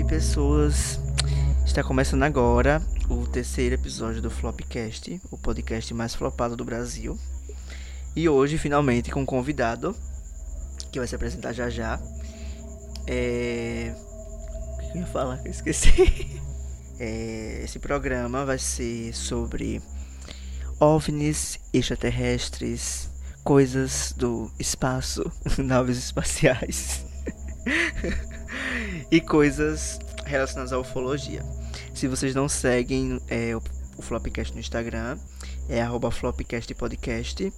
Oi, pessoas. Está começando agora o terceiro episódio do Flopcast, o podcast mais flopado do Brasil. E hoje, finalmente, com um convidado que vai se apresentar já já. É... O que eu ia falar? Eu esqueci. É... Esse programa vai ser sobre OVNIs extraterrestres, coisas do espaço, naves espaciais e coisas relacionadas à ufologia. Se vocês não seguem é, o, o Flopcast no Instagram, é arroba flopcastpodcast.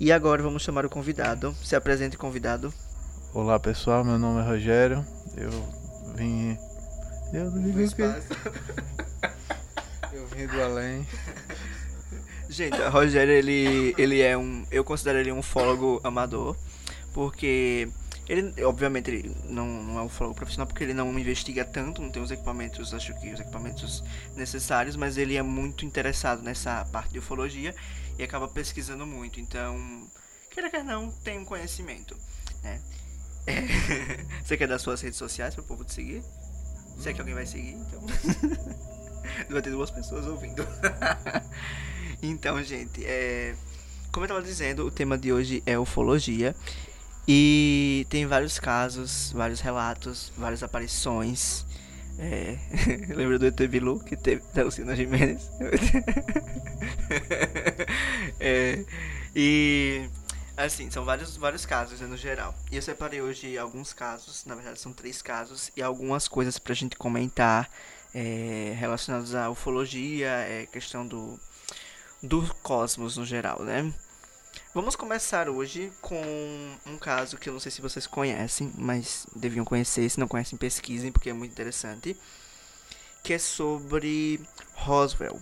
E agora vamos chamar o convidado. Se apresente, convidado. Olá pessoal, meu nome é Rogério. Eu vim. Eu não o quê? Eu vim do além. Gente, o Rogério, ele, ele é um. Eu considero ele um ufólogo amador. Porque ele, obviamente, ele não, não é um profissional porque ele não investiga tanto, não tem os equipamentos, acho que os equipamentos necessários, mas ele é muito interessado nessa parte de ufologia e acaba pesquisando muito. Então, queira quer não, tem um conhecimento, né? É. Você quer dar suas redes sociais para o povo te seguir? Se é que alguém vai seguir, então. vai ter duas pessoas ouvindo. então, gente, é... como eu estava dizendo, o tema de hoje é ufologia. E tem vários casos, vários relatos, várias aparições. É... Lembra do ET Bilu que teve da Lucina Jimenez? é... E assim, são vários, vários casos né, no geral. E eu separei hoje alguns casos, na verdade são três casos, e algumas coisas pra gente comentar é, relacionadas à ufologia, é, questão do, do cosmos no geral, né? Vamos começar hoje com um caso que eu não sei se vocês conhecem, mas deviam conhecer. Se não conhecem, pesquisem, porque é muito interessante. Que é sobre Roswell.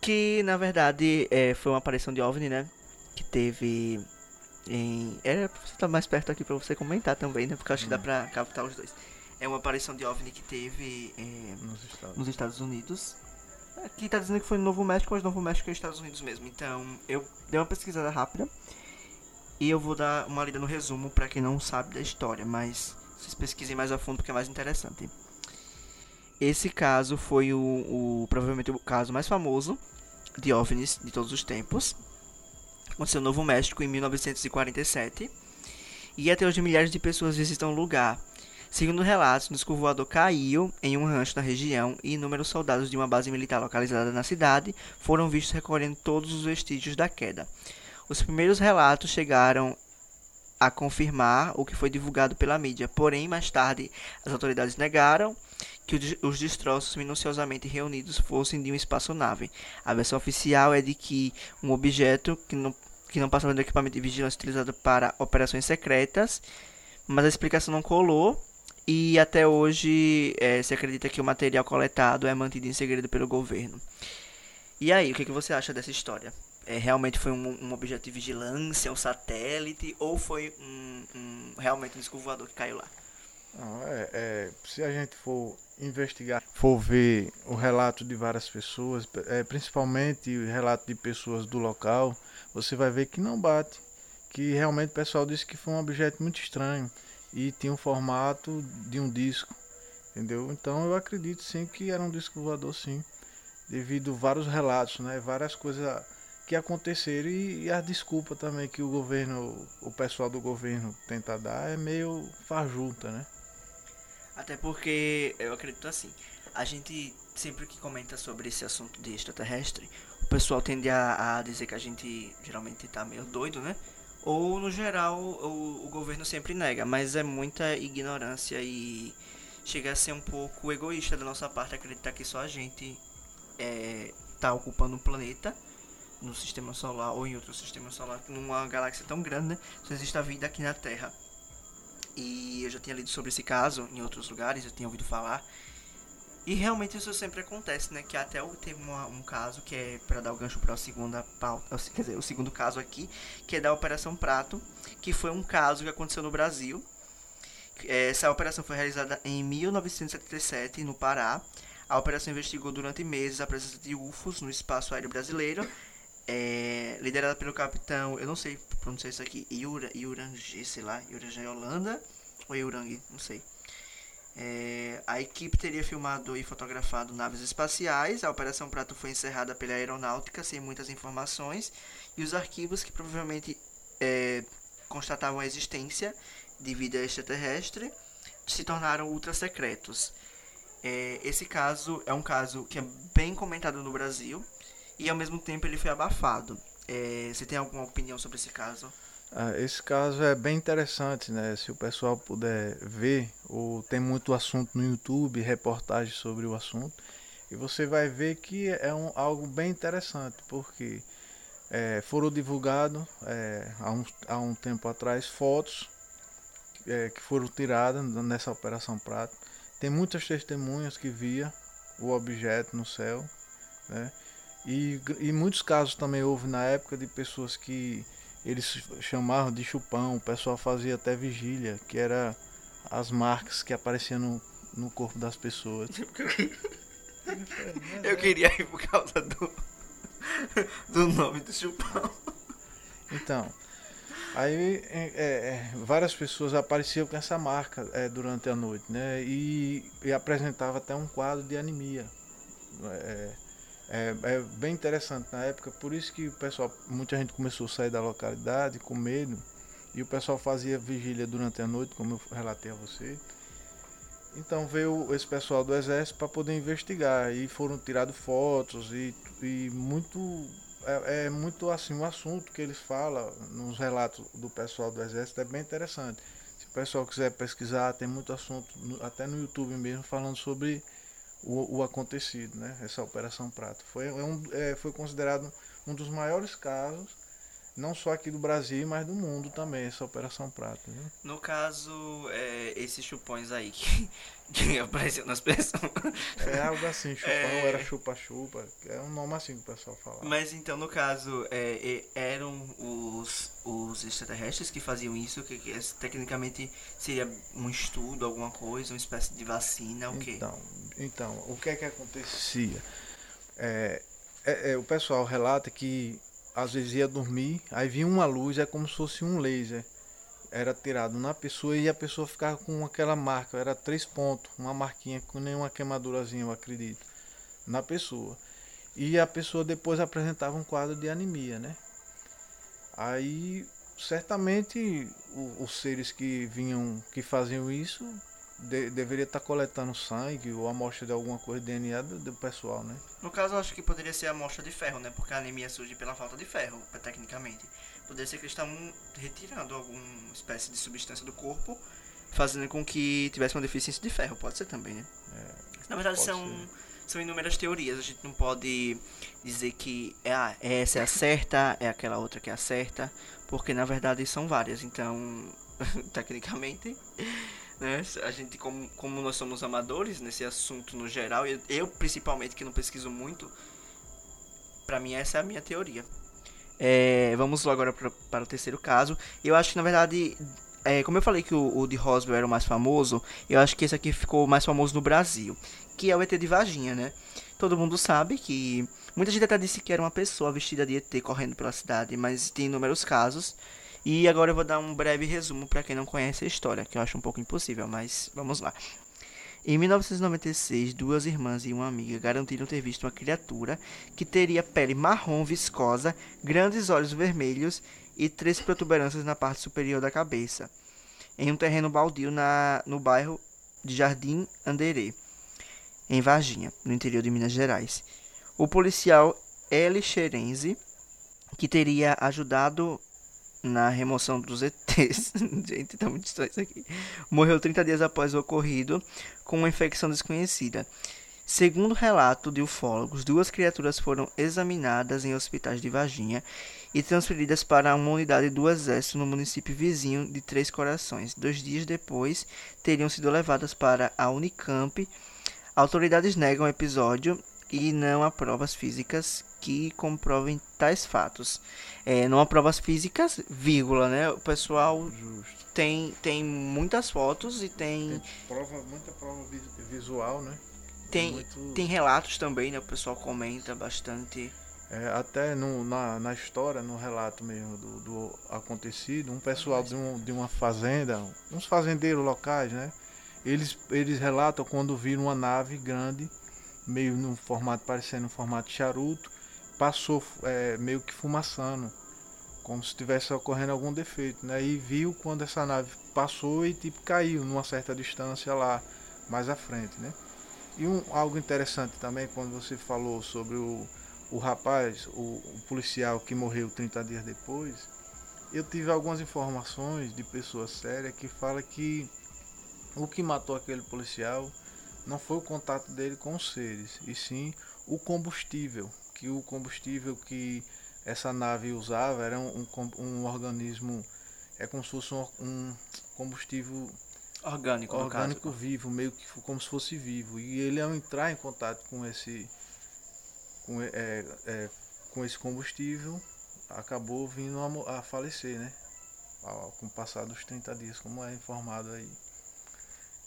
Que na verdade é, foi uma aparição de OVNI, né? Que teve em. Era pra você estar mais perto aqui pra você comentar também, né? Porque eu acho que dá pra captar os dois. É uma aparição de OVNI que teve é, Nos Estados. nos Estados Unidos. Aqui tá dizendo que foi no Novo México, mas Novo México é Estados Unidos mesmo. Então, eu dei uma pesquisada rápida. E eu vou dar uma lida no resumo pra quem não sabe da história, mas vocês pesquisem mais a fundo porque é mais interessante. Esse caso foi o, o provavelmente o caso mais famoso de OVNIs de todos os tempos. Aconteceu no Novo México em 1947. E até hoje milhares de pessoas visitam o lugar. Segundo relatos, um disco voador caiu em um rancho na região e inúmeros soldados de uma base militar localizada na cidade foram vistos recolhendo todos os vestígios da queda. Os primeiros relatos chegaram a confirmar o que foi divulgado pela mídia, porém, mais tarde, as autoridades negaram que o os destroços minuciosamente reunidos fossem de uma espaçonave. A versão oficial é de que um objeto que não, que não passava do equipamento de vigilância utilizado para operações secretas, mas a explicação não colou e até hoje eh, se acredita que o material coletado é mantido em segredo pelo governo. E aí, o que, que você acha dessa história? É, realmente foi um, um objeto de vigilância, um satélite, ou foi um, um- realmente um disco voador que caiu lá? Não, é, é, se a gente for investigar, for ver o relato de várias pessoas, é, principalmente o relato de pessoas do local, você vai ver que não bate. Que realmente o pessoal disse que foi um objeto muito estranho e tinha um formato de um disco, entendeu? Então eu acredito sim que era um disco voador sim, devido a vários relatos, né? Várias coisas que aconteceram e, e a desculpa também que o governo, o pessoal do governo tenta dar é meio fajuta, né? Até porque eu acredito assim, a gente sempre que comenta sobre esse assunto de extraterrestre, o pessoal tende a, a dizer que a gente geralmente tá meio doido, né? Ou no geral o, o governo sempre nega, mas é muita ignorância e chega a ser um pouco egoísta da nossa parte acreditar que só a gente é, tá ocupando um planeta no sistema solar ou em outro sistema solar, numa galáxia tão grande, né? Só existe a vida aqui na Terra. E eu já tinha lido sobre esse caso em outros lugares, eu tinha ouvido falar. E realmente isso sempre acontece, né? Que até teve uma- um caso que é para dar o gancho para a segunda pauta, quer dizer, o segundo caso aqui, que é da Operação Prato, que foi um caso que aconteceu no Brasil. Essa operação foi realizada em 1977 no Pará. A operação investigou durante meses a presença de UFOs no espaço aéreo brasileiro, é, liderada pelo capitão, eu não sei pronunciar isso aqui, Iura, Iurang, sei lá, Iurang Holanda ou Iurang, não sei. É, a equipe teria filmado e fotografado naves espaciais. A Operação Prato foi encerrada pela aeronáutica sem muitas informações e os arquivos que provavelmente é, constatavam a existência de vida extraterrestre se tornaram ultra secretos. É, esse caso é um caso que é bem comentado no Brasil e ao mesmo tempo ele foi abafado. É, você tem alguma opinião sobre esse caso? Ah, esse caso é bem interessante, né? Se o pessoal puder ver, ou tem muito assunto no YouTube, reportagens sobre o assunto, e você vai ver que é um, algo bem interessante, porque é, foram divulgados é, há, um, há um tempo atrás fotos é, que foram tiradas nessa Operação Prato. Tem muitas testemunhas que via o objeto no céu, né? E, e muitos casos também houve na época de pessoas que eles chamavam de chupão, o pessoal fazia até vigília, que era as marcas que apareciam no, no corpo das pessoas. Eu queria ir por causa do, do nome do chupão. Então, aí é, é, várias pessoas apareciam com essa marca é, durante a noite, né? E, e apresentava até um quadro de anemia. É, é, é, bem interessante na época, por isso que o pessoal, muita gente começou a sair da localidade com medo e o pessoal fazia vigília durante a noite, como eu relatei a você. Então veio esse pessoal do exército para poder investigar e foram tiradas fotos e, e muito é, é, muito assim o assunto que eles falam nos relatos do pessoal do exército é bem interessante. Se o pessoal quiser pesquisar, tem muito assunto até no YouTube mesmo falando sobre o, o acontecido, né? Essa Operação Prato. Foi, é um, é, foi considerado um dos maiores casos, não só aqui do Brasil, mas do mundo também, essa Operação Prato. Né? No caso, é, esses chupões aí que, que apareceu nas pessoas. É algo assim, chupão é... era chupa-chupa, é um nome assim que o pessoal fala. Mas então, no caso, é, eram os, os extraterrestres que faziam isso, que, que tecnicamente seria um estudo, alguma coisa, uma espécie de vacina, o quê? Então, então o que é que acontecia? É, é, é, o pessoal relata que às vezes ia dormir, aí vinha uma luz, é como se fosse um laser era tirado na pessoa e a pessoa ficava com aquela marca, era três pontos, uma marquinha com nenhuma queimadurazinha, eu acredito, na pessoa. E a pessoa depois apresentava um quadro de anemia, né? Aí certamente os seres que vinham, que faziam isso, de, deveria estar coletando sangue ou amostra de alguma coisa de DNA do, do, pessoal, né? No caso, acho que poderia ser amostra de ferro, né? Porque a anemia surge pela falta de ferro, tecnicamente. Poderia ser que eles estavam retirando alguma espécie de substância do corpo, fazendo com que tivesse uma deficiência de ferro. Pode ser também, né? É, Na verdade, são, são inúmeras teorias. A gente não pode dizer que é, ah, essa é a certa, é aquela outra que é a certa, porque na verdade são várias. Então, tecnicamente, né, a gente, como, como nós somos amadores nesse assunto no geral, eu, eu principalmente que não pesquiso muito, para mim essa é a minha teoria. É, vamos agora pra, para o terceiro caso. Eu acho que na verdade, é, como eu falei que o, o de Roswell era o mais famoso, eu acho que esse aqui ficou mais famoso no Brasil, que é o ET de Varginha, né? Todo mundo sabe que muita gente até disse que era uma pessoa vestida de ET correndo pela cidade, mas tem inúmeros casos. E agora eu vou dar um breve resumo para quem não conhece a história, que eu acho um pouco impossível, mas vamos lá. Em 1996, duas irmãs e uma amiga garantiram ter visto uma criatura que teria pele marrom viscosa, grandes olhos vermelhos e três protuberâncias na parte superior da cabeça, em um terreno baldio na, no bairro de Jardim Anderê, em Varginha, no interior de Minas Gerais. O policial Eli Xerenzi, que teria ajudado na remoção dos ETs. Gente, tá muito estranho isso aqui. Morreu 30 dias após o ocorrido com uma infecção desconhecida. Segundo relato de ufólogos, duas criaturas foram examinadas em hospitais de Varginha e transferidas para uma unidade do Exército no município vizinho de Três Corações. Dois dias depois, teriam sido levadas para a Unicamp. Autoridades negam o episódio e não há provas físicas que comprovem tais fatos. É, não há provas físicas, vírgula, né? O pessoal Justo. tem tem muitas fotos e tem, tem prova, muita prova visual, né? Tem, muito... tem relatos também, né? O pessoal comenta bastante. É, até no, na, na história, no relato mesmo do, do acontecido, um pessoal de, um, de uma fazenda, uns fazendeiros locais, né? Eles, eles relatam quando viram uma nave grande, meio no formato, parecendo um formato charuto, passou é, meio que fumaçando, como se estivesse ocorrendo algum defeito, né? E viu quando essa nave passou e tipo caiu numa certa distância lá mais à frente, né? E um, algo interessante também quando você falou sobre o, o rapaz, o, o policial que morreu 30 dias depois, eu tive algumas informações de pessoas sérias que fala que o que matou aquele policial não foi o contato dele com os seres, e sim o combustível, que o combustível que essa nave usava era um, um, um organismo, é como se fosse um, um combustível orgânico, orgânico vivo, meio que como se fosse vivo. E ele ao entrar em contato com esse com, é, é, com esse combustível acabou vindo a, a falecer, né? Com o passar dos 30 dias, como é informado aí.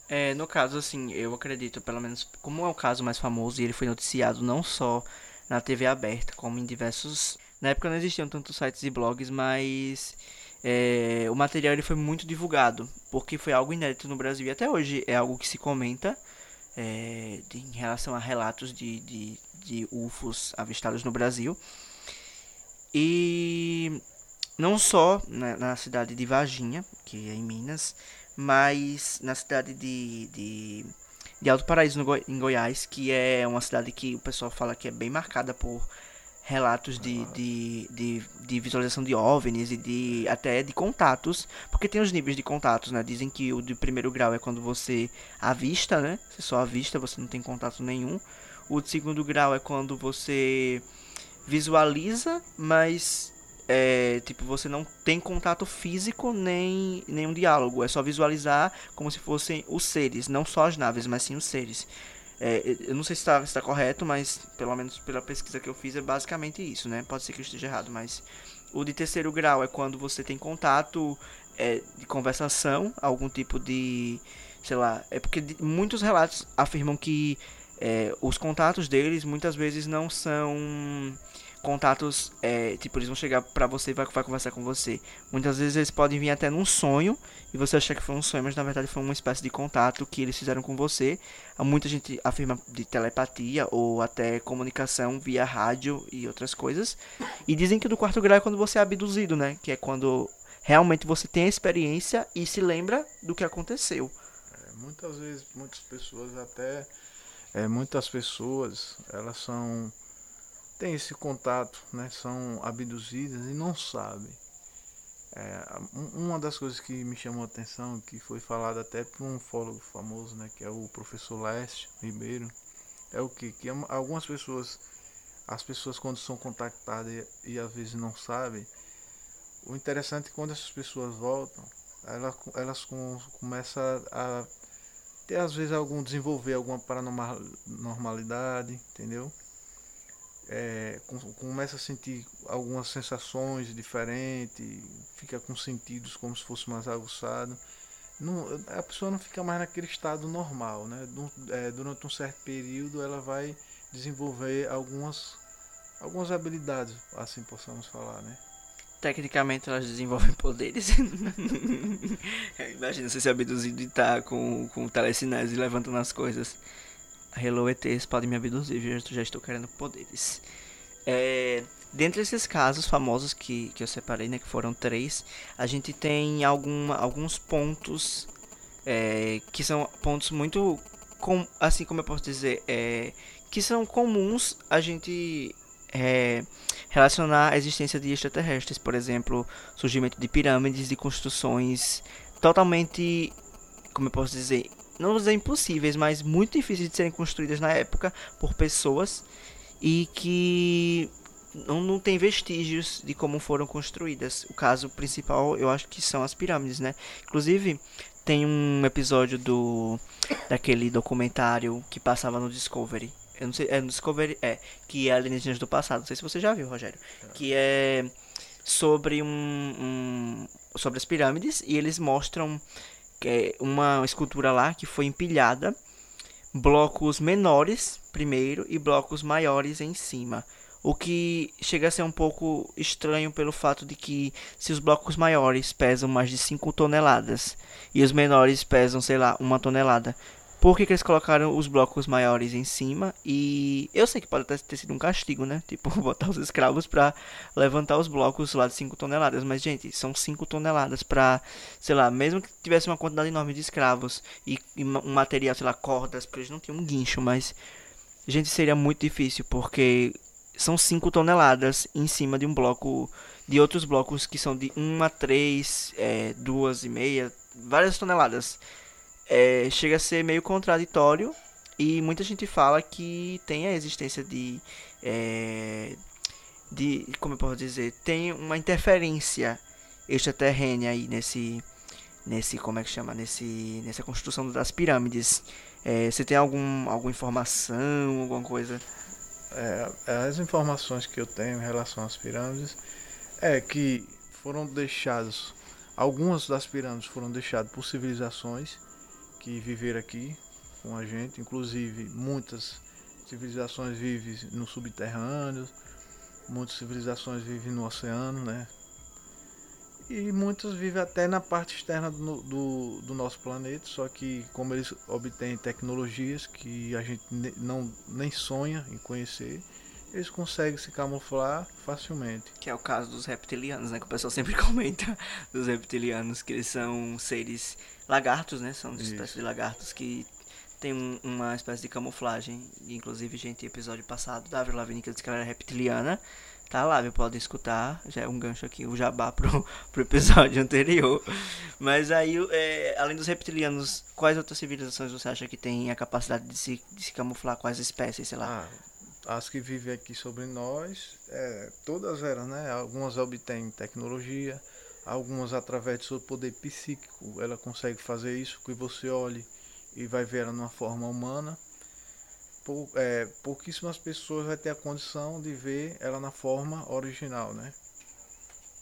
É, no caso, assim, eu acredito, pelo menos, como é o caso mais famoso, e ele foi noticiado não só na TV aberta, como em diversos. Na época não existiam tantos sites e blogs, mas é, o material ele foi muito divulgado, porque foi algo inédito no Brasil e até hoje é algo que se comenta é, de, em relação a relatos de, de, de UFOs avistados no Brasil. E não só na, na cidade de Varginha, que é em Minas, mas na cidade de, de, de Alto Paraíso, Goi em Goiás, que é uma cidade que o pessoal fala que é bem marcada por relatos de, de, de, de, visualização de OVNIs e de até de contatos, porque tem os níveis de contatos, né? Dizem que o de primeiro grau é quando você avista, né? Você só avista, você não tem contato nenhum. O de segundo grau é quando você visualiza, mas é, tipo, você não tem contato físico nem nenhum diálogo. É só visualizar como se fossem os seres, não só as naves, mas sim os seres. É, eu não sei se está tá correto, mas pelo menos pela pesquisa que eu fiz é basicamente isso, né? Pode ser que eu esteja errado, mas o de terceiro grau é quando você tem contato é, de conversação, algum tipo de, sei lá, é porque muitos relatos afirmam que é, os contatos deles muitas vezes não são contatos, é, tipo, eles vão chegar pra você e vai, vai conversar com você. Muitas vezes eles podem vir até num sonho e você achar que foi um sonho, mas na verdade foi uma espécie de contato que eles fizeram com você. Muita gente afirma de telepatia ou até comunicação via rádio e outras coisas. E dizem que do quarto grau é quando você é abduzido, né? Que é quando realmente você tem a experiência e se lembra do que aconteceu. É, muitas vezes, muitas pessoas até. É, muitas pessoas, elas são têm esse contato, né, são abduzidas e não sabem. É, uma das coisas que me chamou a atenção, que foi falado até por um fólogo famoso, né, que é o professor Leste Ribeiro, é o que? Que algumas pessoas, as pessoas quando são contactadas e, e às vezes não sabem, o interessante é que quando essas pessoas voltam, elas, elas com, começam a ter às vezes algum desenvolver alguma paranormalidade, entendeu? É, começa a sentir algumas sensações diferentes, fica com sentidos como se fosse mais aguçado. Não, a pessoa não fica mais naquele estado normal, né? É, durante um certo período ela vai desenvolver algumas, algumas habilidades, assim possamos falar, né? Tecnicamente elas desenvolvem poderes. Imagina você ser abduzido e tá com, com telecinese levantando as coisas. Hello ETs podem me abduzir, já, já estou querendo poderes. É, dentre esses casos famosos que, que eu separei, né, que foram três, a gente tem alguma, alguns pontos é, que são pontos muito, com, assim como eu posso dizer, é, que são comuns a gente é, relacionar a existência de extraterrestres, por exemplo, surgimento de pirâmides, de construções totalmente, como eu posso dizer, não vou dizer impossíveis, mas muito difíceis de serem construídas na época por pessoas e que não, não tem vestígios de como foram construídas. O caso principal, eu acho que são as pirâmides, né? Inclusive, tem um episódio do daquele documentário que passava no Discovery. Eu não sei, é no Discovery, é, que é Alienígenas do Passado. Não sei se você já viu, Rogério. Que é sobre um, um sobre as pirâmides e eles mostram uma escultura lá que foi empilhada, blocos menores primeiro e blocos maiores em cima. O que chega a ser um pouco estranho pelo fato de que se os blocos maiores pesam mais de 5 toneladas e os menores pesam, sei lá, uma tonelada, por que, que, eles colocaram os blocos maiores em cima? E eu sei que pode ter sido um castigo, né? Tipo, botar os escravos para levantar os blocos lá de 5 toneladas. Mas, gente, são 5 toneladas para, sei lá, mesmo que tivesse uma quantidade enorme de escravos e, e um material, sei lá, cordas, porque eles não tinham um guincho, mas, gente, seria muito difícil porque são 5 toneladas em cima de um bloco, de outros blocos que são de 1 a 3, é, 2,5, várias toneladas é, chega a ser meio contraditório e muita gente fala que tem a existência de, é, de como eu posso dizer, tem uma interferência extraterrânea aí nesse, nesse como é que chama, nesse, nessa construção das pirâmides. É, você tem algum, alguma informação, alguma coisa? É, as informações que eu tenho em relação às pirâmides é que foram deixados algumas das pirâmides foram deixadas por civilizações que viveram aqui com a gente, inclusive muitas civilizações vivem no subterrâneo, muitas civilizações vivem no oceano, né? E muitas vivem até na parte externa do, do, do, nosso planeta, só que como eles obtêm tecnologias que a gente não nem sonha em conhecer, eles conseguem se camuflar facilmente. Que é o caso dos reptilianos, né? Que o pessoal sempre comenta dos reptilianos, que eles são seres lagartos, né? São espécies de lagartos que tem um, uma espécie de camuflagem. Inclusive, gente, episódio passado da Avril Lavigne que disse que ela era reptiliana. Tá lá, viu? Podem escutar. Já é um gancho aqui, o jabá pro, pro episódio anterior. Mas aí, é, além dos reptilianos, quais outras civilizações você acha que tem a capacidade de se, de se camuflar? Quais espécies, sei lá? Ah, as que vivem aqui sobre nós, é, todas elas, né? Algumas obtêm tecnologia, algumas através do seu poder psíquico, ela consegue fazer isso, que você olhe e vai ver ela numa forma humana. Pou, é, pouquíssimas pessoas vai ter a condição de ver ela na forma original, né?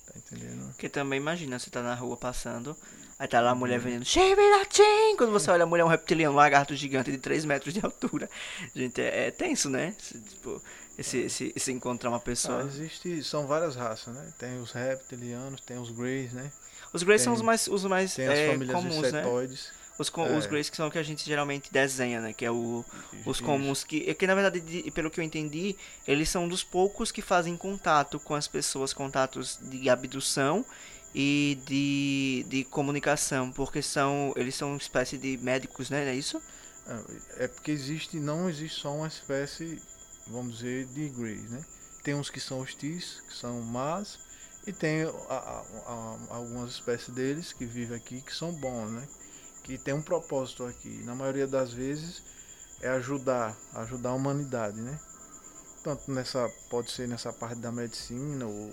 Tá entendendo? Porque também imagina, você tá na rua passando, aí tá lá a mulher uhum. vendendo Shibiratin! Quando você olha a mulher é um reptiliano, um lagarto gigante de 3 metros de altura. Gente, é, é tenso, né? Tipo, esse, esse, esse encontrar uma pessoa. Ah, existe, são várias raças, né? Tem os reptilianos, tem os greys, né? Os greys tem, são os mais, os mais tem as é, famílias comuns, né? Os, com, é. os greys que são o que a gente geralmente desenha, né? Que é o, os comuns que, que na verdade, de, pelo que eu entendi, eles são dos poucos que fazem contato com as pessoas, contatos de abdução e de, de comunicação, porque são eles são uma espécie de médicos, né? Não é isso? É, é porque existe, não existe só uma espécie vamos dizer, de Greys, né? Tem uns que são hostis, que são más, e tem a, a, a, algumas espécies deles que vivem aqui que são bons, né? Que tem um propósito aqui. Na maioria das vezes é ajudar, ajudar a humanidade, né? Tanto nessa, pode ser nessa parte da medicina ou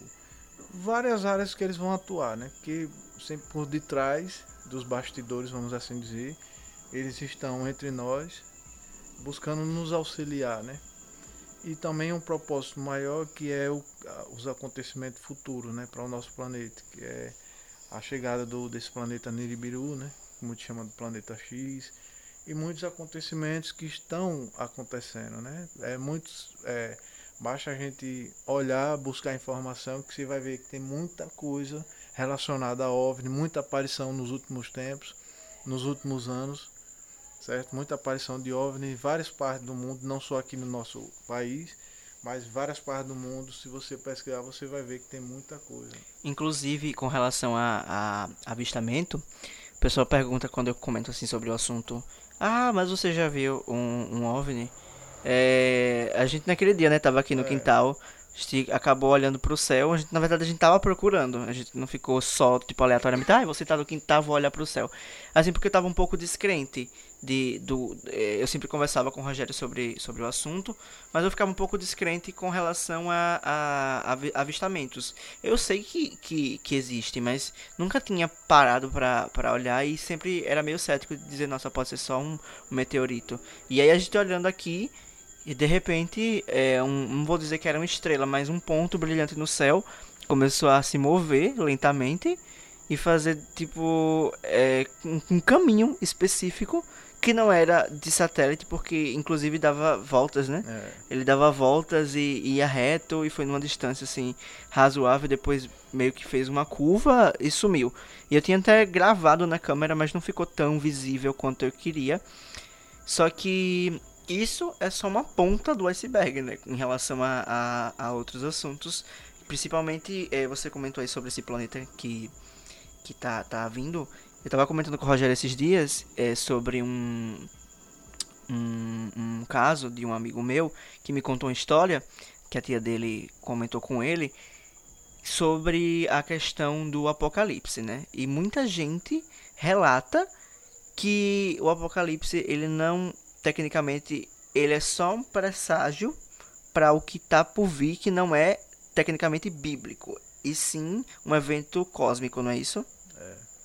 várias áreas que eles vão atuar, né? Que sempre por detrás dos bastidores, vamos assim dizer, eles estão entre nós buscando nos auxiliar, né? e também um propósito maior que é o, os acontecimentos futuros né, para o nosso planeta, que é a chegada do, desse planeta Nibiru, né, como te chama do planeta X, e muitos acontecimentos que estão acontecendo. Né? É, muitos, é, basta a gente olhar, buscar informação, que você vai ver que tem muita coisa relacionada a OVNI, muita aparição nos últimos tempos, nos últimos anos, certo? Muita aparição de OVNI em várias partes do mundo, não só aqui no nosso país, mas várias partes do mundo. Se você pesquisar, você vai ver que tem muita coisa. Inclusive, com relação a, a avistamento, pessoal pergunta quando eu comento assim sobre o assunto: Ah, mas você já viu um, um OVNI? É, a gente naquele dia, né, tava aqui no é. quintal a gente acabou olhando pro céu. Gente, na verdade, a gente tava procurando. A gente não ficou só, tipo, aleatoriamente. Ah, você tá no quintal, vou olhar pro céu. Assim, porque eu tava um pouco descrente de, do... Eh, eu sempre conversava com o Rogério sobre, sobre o assunto. Mas eu ficava um pouco descrente com relação a, a, a avistamentos. Eu sei que, que, que existe, mas nunca tinha parado pra olhar. E sempre era meio cético de dizer, nossa, pode ser só um, um meteorito. E aí a gente olhando aqui e de repente, é, um, não vou dizer que era uma estrela, mas um ponto brilhante no céu começou a se mover lentamente e fazer tipo é, um, caminho específico que não era de satélite, porque inclusive dava voltas, né? É, Ele dava voltas e ia reto e foi numa distância assim razoável. Depois meio que fez uma curva e sumiu. E eu tinha até gravado na câmera, mas não ficou tão visível quanto eu queria. Só que isso é só uma ponta do iceberg, né? Em relação a, a, a outros assuntos. Principalmente, eh, você comentou aí sobre esse planeta que, que tá, tá vindo. Eu tava comentando com o Rogério esses dias eh, sobre um, um, um caso de um amigo meu que me contou uma história que a tia dele comentou com ele sobre a questão do apocalipse, né? E muita gente relata que o apocalipse ele não tecnicamente ele é só um presságio para o que tá por vir que não é tecnicamente bíblico e sim um evento cósmico, não é isso?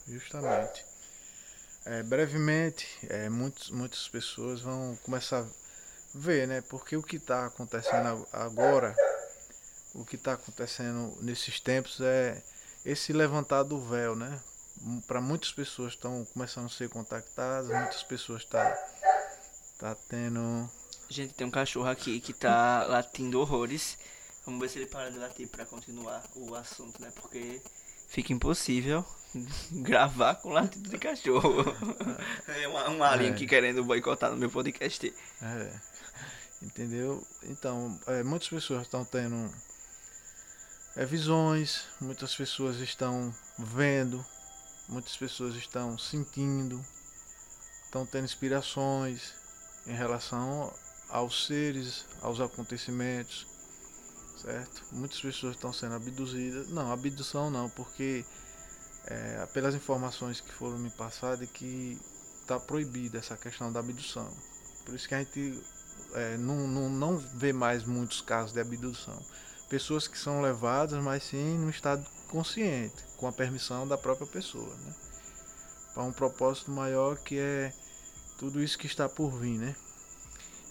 justamente. É, brevemente, é, muitos, muitas pessoas vão começar a ver, né? Porque o que está acontecendo ag- agora, o que está acontecendo nesses tempos é esse levantar do véu, né? Para muitas pessoas estão começando a ser contactadas, muitas pessoas tá tá tendo Gente, tem um cachorro aqui que tá latindo horrores. Vamos ver se ele para de latir pra continuar o assunto, né? Porque fica impossível gravar com latido de cachorro. É um, um alien É. aqui querendo boicotar no meu podcast. É, entendeu? Então, é, muitas pessoas estão tendo é, visões, muitas pessoas estão vendo, muitas pessoas estão sentindo, estão tendo inspirações em relação aos seres, aos acontecimentos, certo? Muitas pessoas estão sendo abduzidas. Não, abdução não, porque é, pelas informações que foram me passadas que está proibida essa questão da abdução. Por isso que a gente é, não, não, não vê mais muitos casos de abdução. Pessoas que são levadas, mas sim no estado consciente, com a permissão da própria pessoa. Né? Para um propósito maior que é tudo isso que está por vir, né?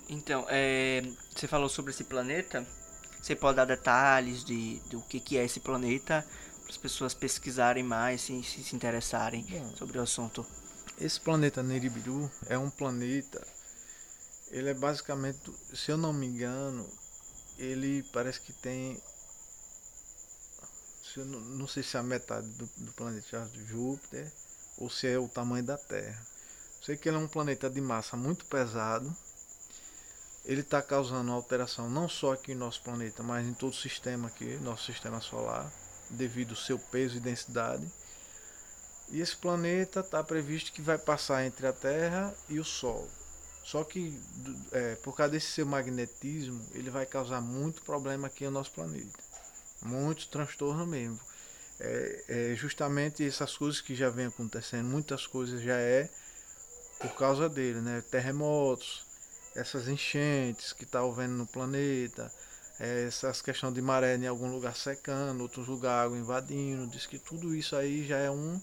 Então, é, você falou sobre esse planeta. Você pode dar detalhes de do que, que é esse planeta para as pessoas pesquisarem mais, se, se, interessarem Bom. sobre o assunto. Esse planeta Nibiru é um planeta. Ele é basicamente, se eu não me engano, ele parece que tem. se não, não sei se é a metade do, do planeta Júpiter ou se é o tamanho da Terra. Sei que ele é um planeta de massa muito pesado. Ele está causando alteração não só aqui no nosso planeta, mas em todo o sistema aqui, nosso sistema solar, devido ao seu peso e densidade. E esse planeta está previsto que vai passar entre a Terra e o Sol. Só que é, por causa desse seu magnetismo, ele vai causar muito problema aqui no nosso planeta. Muito transtorno mesmo. É, é justamente essas coisas que já vem acontecendo, muitas coisas já é por causa dele, né? Terremotos, essas enchentes que está havendo no planeta, é, essas questões de maré em algum lugar secando, outros lugares água invadindo, diz que tudo isso aí já é um,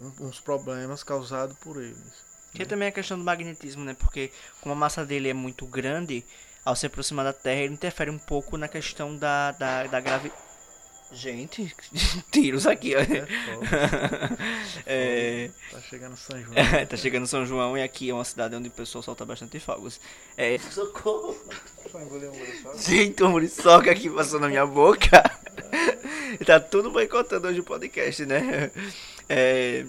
um- uns problemas causados por eles. Que também é a questão do magnetismo, né? Porque como a massa dele é muito grande, ao se aproximar da Terra, ele interfere um pouco na questão da, da, da gravidade. Gente, tiros aqui, ó. É. É, Tá chegando São João. tá chegando São João e aqui é uma cidade onde o pessoal solta bastante fogos. É, socorro! Só engolir um muriçoca? Gente, uma muriçoca aqui passou na minha boca. tá tudo boicotando hoje o podcast, né? É,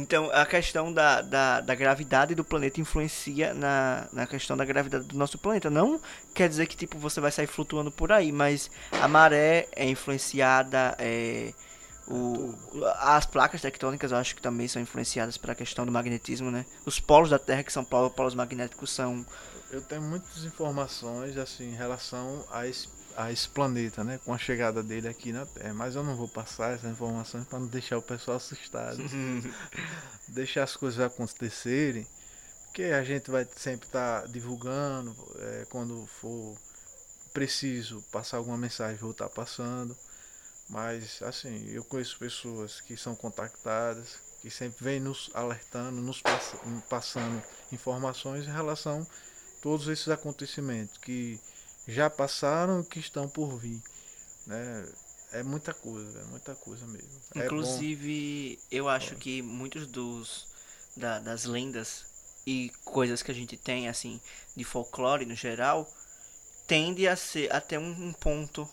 então, a questão da, da, da gravidade do planeta influencia na, na questão da gravidade do nosso planeta. Não quer dizer que tipo você vai sair flutuando por aí, mas a maré é influenciada, é, o, as placas tectônicas eu acho que também são influenciadas pela questão do magnetismo, né? Os polos da Terra, que são polo- polos magnéticos, são Eu tenho muitas informações assim em relação a esse, a esse planeta, né? Com a chegada dele aqui na Terra. Mas eu não vou passar essas informações para não deixar o pessoal assustado. deixar as coisas acontecerem. Porque a gente vai sempre estar divulgando. é, quando for preciso passar alguma mensagem, vou estar passando. Mas assim, eu conheço pessoas que são contactadas, que sempre vêm nos alertando, nos pass- passando informações em relação a todos esses acontecimentos que já passaram e que estão por vir. Né? É muita coisa, é muita coisa mesmo. É Inclusive, eu acho que muitos dos da- das lendas e coisas que a gente tem, assim, de folclore no geral, tende a ser até um, ponto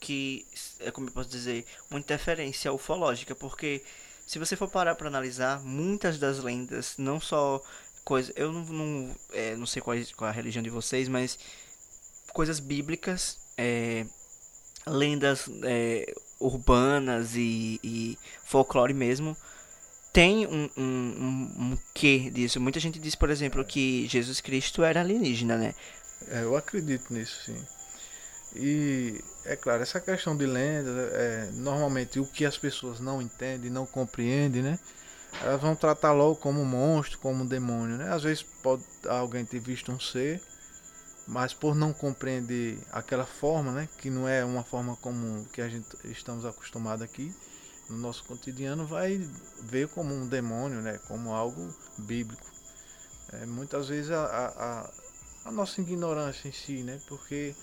que, é como eu posso dizer, uma interferência ufológica, porque se você for parar para analisar, muitas das lendas, não só coisas, eu não, não, é, não sei qual, é, qual é a religião de vocês, mas coisas bíblicas, é, lendas é, urbanas e, e, folclore mesmo, tem um, um, um, um quê disso. Muita gente diz, por exemplo, que Jesus Cristo era alienígena, né? É, eu acredito nisso, sim. E é claro, essa questão de lenda, é, normalmente o que as pessoas não entendem, não compreendem, né? Elas vão tratar logo como monstro, como demônio, né? Às vezes pode alguém ter visto um ser, mas por não compreender aquela forma, né? Que não é uma forma comum que a gente estamos acostumados aqui no nosso cotidiano, vai ver como um demônio, né? Como algo bíblico. É, muitas vezes a, a, a nossa ignorância em si, né? Porque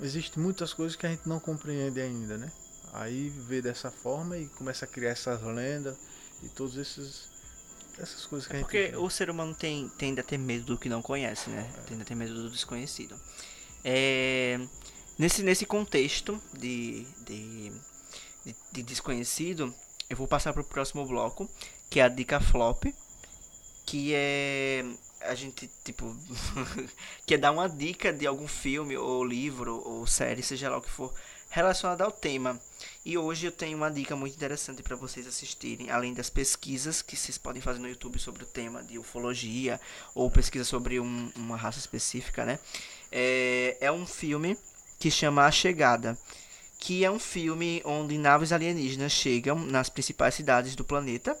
existem muitas coisas que a gente não compreende ainda, né? Aí vê dessa forma e começa a criar essas lendas e todos esses essas coisas que é a porque gente o ser humano tem, tende a ter medo do que não conhece, né? É. Tende a ter medo do desconhecido. É, nesse, nesse contexto de, de, de, de desconhecido, eu vou passar para o próximo bloco, que é a dica flop, que é a gente, tipo, quer dar uma dica de algum filme, ou livro, ou série, seja lá o que for, relacionado ao tema. E hoje eu tenho uma dica muito interessante para vocês assistirem, além das pesquisas que vocês podem fazer no YouTube sobre o tema de ufologia, ou pesquisa sobre um, uma raça específica, né? É, é um filme que chama A Chegada, que é um filme onde naves alienígenas chegam nas principais cidades do planeta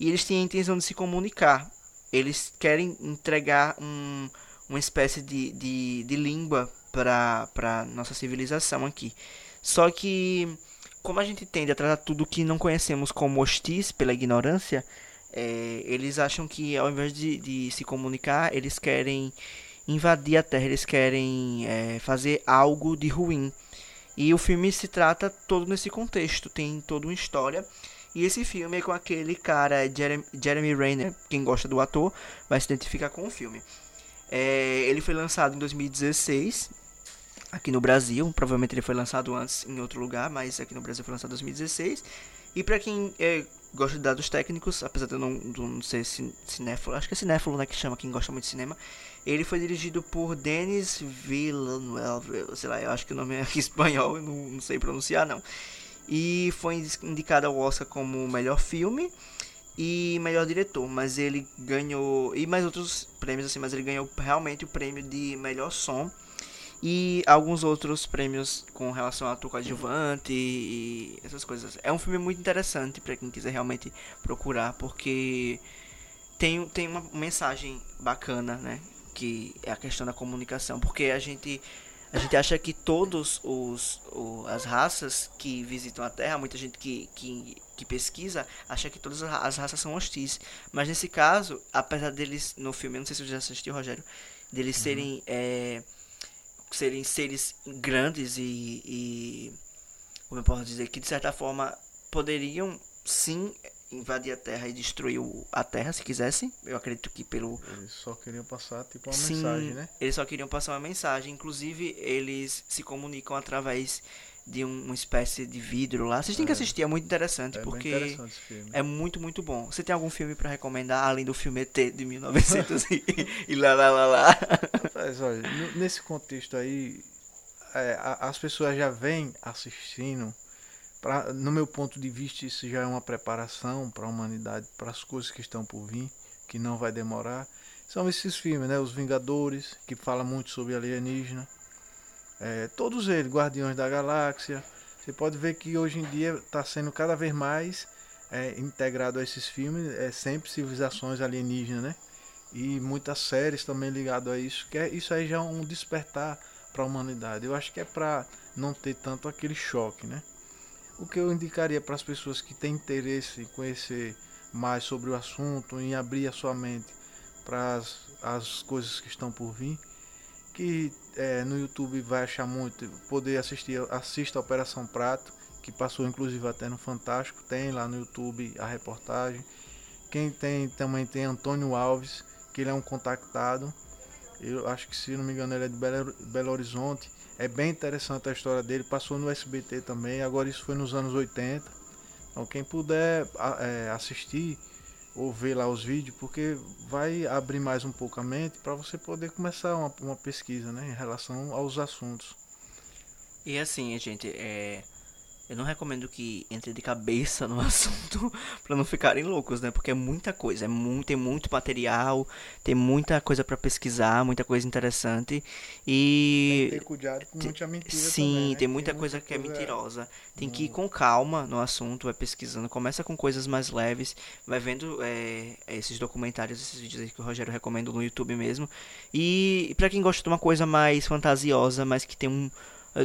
e eles têm a intenção de se comunicar eles querem entregar um, uma espécie de, de, de língua para nossa civilização aqui. Só que, como a gente tende a tratar tudo que não conhecemos como hostis pela ignorância, é, eles acham que ao invés de, de se comunicar, eles querem invadir a Terra, eles querem é, fazer algo de ruim. E o filme se trata todo nesse contexto, tem toda uma história e esse filme é com aquele cara, Jeremy, Jeremy Renner, quem gosta do ator, vai se identificar com o filme. É, ele foi lançado em 2016, aqui no Brasil. Provavelmente ele foi lançado antes em outro lugar, mas aqui no Brasil foi lançado em 2016. E para quem é, gosta de dados técnicos, apesar de eu não, de não ser cinéfilo, acho que é cinéfilo né, que chama quem gosta muito de cinema, ele foi dirigido por Denis Villeneuve, sei lá, eu acho que o nome é espanhol, eu não, não sei pronunciar não e foi indicado ao Oscar como melhor filme e melhor diretor, mas ele ganhou e mais outros prêmios assim, mas ele ganhou realmente o prêmio de melhor som e alguns outros prêmios com relação a ator coadjuvante e essas coisas. É um filme muito interessante para quem quiser realmente procurar, porque tem, tem uma mensagem bacana, né? Que é a questão da comunicação, porque a gente a gente acha que todos os, os as raças que visitam a Terra, muita gente que, que, que pesquisa, acha que todas as raças são hostis. Mas nesse caso, apesar deles no filme, não sei se você já assistiu, Rogério, deles uhum. serem é, serem seres grandes e, e como eu posso dizer que de certa forma poderiam sim invadir a Terra e destruir a Terra se quisessem. Eu acredito que pelo. Eles só queriam passar tipo uma Sim, mensagem, né? Eles só queriam passar uma mensagem. Inclusive, eles se comunicam através de um, uma espécie de vidro lá. Vocês têm é. que assistir, é muito interessante, é porque interessante é muito, muito bom. Você tem algum filme para recomendar, além do filme ET de 1900 e, e lá, lá, lá, lá? Rapaz, olha, nesse contexto aí, é, as pessoas já vêm assistindo Pra, no meu ponto de vista, isso já é uma preparação para a humanidade, para as coisas que estão por vir, que não vai demorar. São esses filmes, né? Os Vingadores, que fala muito sobre alienígena. É, todos eles, Guardiões da Galáxia. Você pode ver que hoje em dia está sendo cada vez mais é, integrado a esses filmes, é sempre civilizações alienígenas, né? E muitas séries também ligadas a isso, que é, isso aí já é um despertar para a humanidade. Eu acho que é para não ter tanto aquele choque, né? O que eu indicaria para as pessoas que têm interesse em conhecer mais sobre o assunto, em abrir a sua mente para as, as coisas que estão por vir, que é, no YouTube vai achar muito, poder assistir, assista a Operação Prato, que passou inclusive até no Fantástico, tem lá no YouTube a reportagem. Quem tem também tem Antônio Alves, que ele é um contactado. Eu acho que, se não me engano, ele é de Belo, Belo Horizonte. É bem interessante a história dele. Passou no SBT também. Agora, isso foi nos anos 80. Então, quem puder é, assistir ou ver lá os vídeos, porque vai abrir mais um pouco a mente para você poder começar uma, uma pesquisa né, em relação aos assuntos. E assim, gente, é, eu não recomendo que entre de cabeça no assunto para não ficarem loucos, né? Porque é muita coisa, é muito, tem muito material, tem muita coisa para pesquisar, muita coisa interessante e tem que ter cuidado com muita mentira Sim, também, né? tem muita tem coisa muita que é coisa... é mentirosa. Tem que ir com calma no assunto, vai pesquisando, começa com coisas mais leves, vai vendo é, esses documentários, esses vídeos aí que o Rogério recomenda no YouTube mesmo. E para quem gosta de uma coisa mais fantasiosa, mas que tem um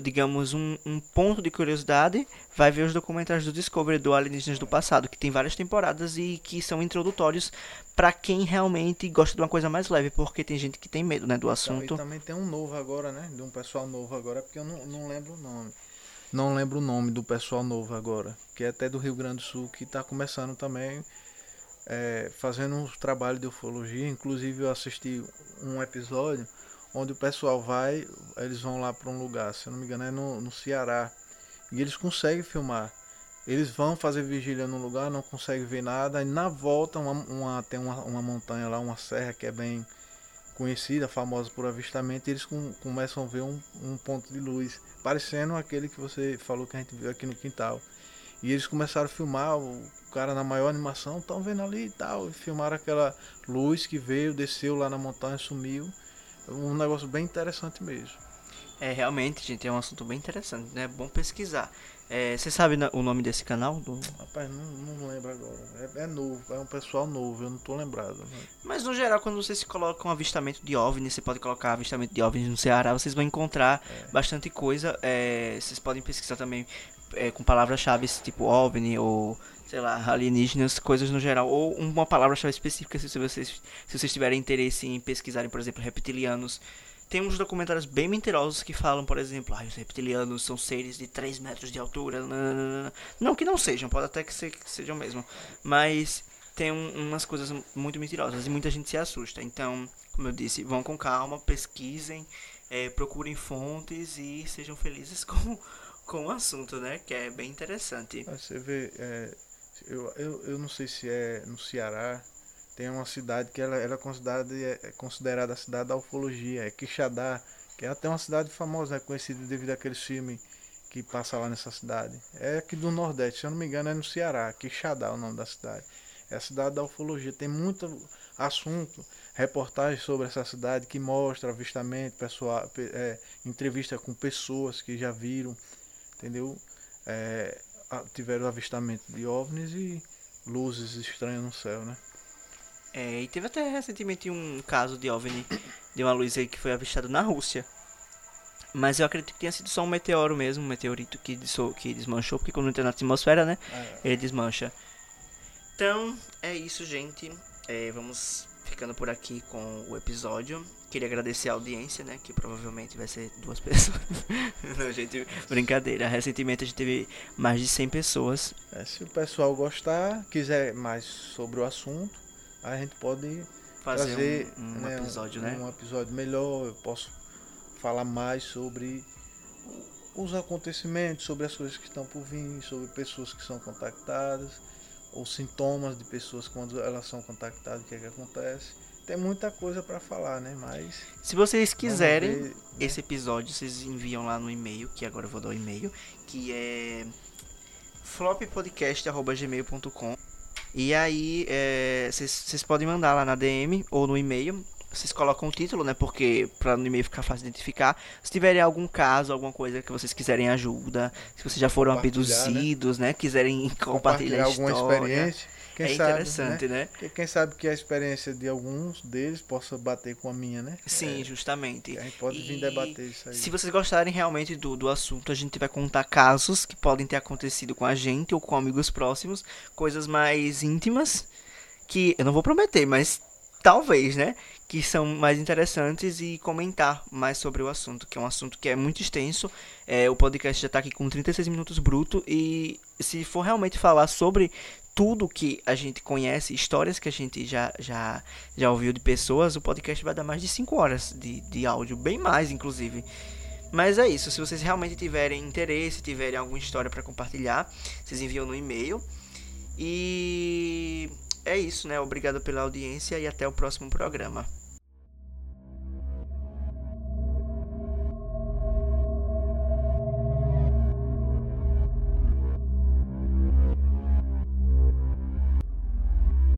digamos, um, um, ponto de curiosidade, vai ver os documentários do Discovery do Alienígenas do Passado, que tem várias temporadas e que são introdutórios para quem realmente gosta de uma coisa mais leve, porque tem gente que tem medo, né, do assunto. E também tem um novo agora, né, de um pessoal novo agora, porque eu não, não lembro o nome. Não lembro o nome do pessoal novo agora, que é até do Rio Grande do Sul, que está começando também é, fazendo um trabalho de ufologia. Inclusive eu assisti um episódio onde o pessoal vai, eles vão lá para um lugar, se eu não me engano é no, no Ceará, e eles conseguem filmar. Eles vão fazer vigília no lugar, não conseguem ver nada, e na volta uma, uma tem uma, uma, montanha lá, uma serra que é bem conhecida, famosa por avistamento, e eles com, começam a ver um, um ponto de luz, parecendo aquele que você falou que a gente viu aqui no quintal. E eles começaram a filmar, o cara na maior animação, estão vendo ali e tal, e filmaram aquela luz que veio, desceu lá na montanha, sumiu um negócio bem interessante mesmo. É, realmente, gente, é um assunto bem interessante, né? É bom pesquisar. É, você sabe o nome desse canal? Do... Rapaz, não, não lembro agora. É, é, novo, é um pessoal novo, eu não tô lembrado. Né? Mas no geral, quando vocês colocam avistamento de OVNI, você pode colocar avistamento de OVNI no Ceará, vocês vão encontrar é. bastante coisa. É, vocês podem pesquisar também é, com palavras-chave tipo OVNI ou sei lá, alienígenas, coisas no geral, ou uma palavra-chave específica se vocês, se vocês tiverem interesse em pesquisarem, por exemplo, reptilianos. Tem uns documentários bem mentirosos que falam, por exemplo, ah, os reptilianos são seres de 3 metros de altura. Nananana. Não que não sejam, pode até que, que sejam mesmo. Mas tem um, umas coisas muito mentirosas e muita gente se assusta. Então, como eu disse, vão com calma, pesquisem, é, procurem fontes e sejam felizes com, com o assunto, né? Que é bem interessante. Você vê, é, eu, eu, eu não sei se é no Ceará, tem uma cidade que ela, ela é, considerada, é considerada a cidade da ufologia, é Quixadá, que é até uma cidade famosa, é conhecida devido àquele filme que passa lá nessa cidade. É aqui do Nordeste, se eu não me engano é no Ceará, Quixadá é o nome da cidade. É a cidade da ufologia, tem muito assunto, reportagem sobre essa cidade que mostra avistamento, pessoal, é, entrevista com pessoas que já viram, entendeu? É, tiveram avistamento de OVNIs e luzes estranhas no céu, né? É, e teve até recentemente um caso de OVNI, de uma luz aí que foi avistada na Rússia. Mas eu acredito que tenha sido só um meteoro mesmo, um meteorito que, que desmanchou, porque quando entra na atmosfera, né, é. ele desmancha. Então, é isso, gente. É, vamos ficando por aqui com o episódio. Queria agradecer a audiência, né? Que provavelmente vai ser duas pessoas. Não, gente, brincadeira. Recentemente a gente teve mais de 100 pessoas. É, se o pessoal gostar, quiser mais sobre o assunto, a gente pode fazer um, um né, episódio, um, né? Um episódio melhor. Eu posso falar mais sobre os acontecimentos, sobre as coisas que estão por vir, sobre pessoas que são contactadas os sintomas de pessoas quando elas são contactadas, o que é que acontece. Tem muita coisa para falar, né? Mas se vocês quiserem ver, né? esse episódio, vocês enviam lá no e-mail, que agora eu vou dar o e-mail, que é floppodcast@gmail.com. E aí, é, vocês podem mandar lá na DM ou no e-mail vocês colocam o título, né? Porque para no e-mail ficar fácil de identificar. Se tiverem algum caso, alguma coisa que vocês quiserem ajuda, se vocês já foram né? abduzidos, né? né? Quiserem compartilhar, compartilhar alguma experiência. Quem é sabe, interessante, né? né? Quem sabe que a experiência de alguns deles possa bater com a minha, né? Sim, é, justamente. A gente pode e vir debater isso aí. Se vocês gostarem realmente do, do assunto, a gente vai contar casos que podem ter acontecido com a gente ou com amigos próximos, coisas mais íntimas, que eu não vou prometer, mas talvez, né? Que são mais interessantes e comentar mais sobre o assunto, que é um assunto que é muito extenso. É, o podcast já está aqui com 36 minutos bruto e se for realmente falar sobre tudo que a gente conhece, histórias que a gente já, já, já ouviu de pessoas, o podcast vai dar mais de 5 horas de, de áudio, bem mais, inclusive. Mas é isso, se vocês realmente tiverem interesse, tiverem alguma história para compartilhar, vocês enviam no e-mail. E é isso, né? Obrigado pela audiência e até o próximo programa.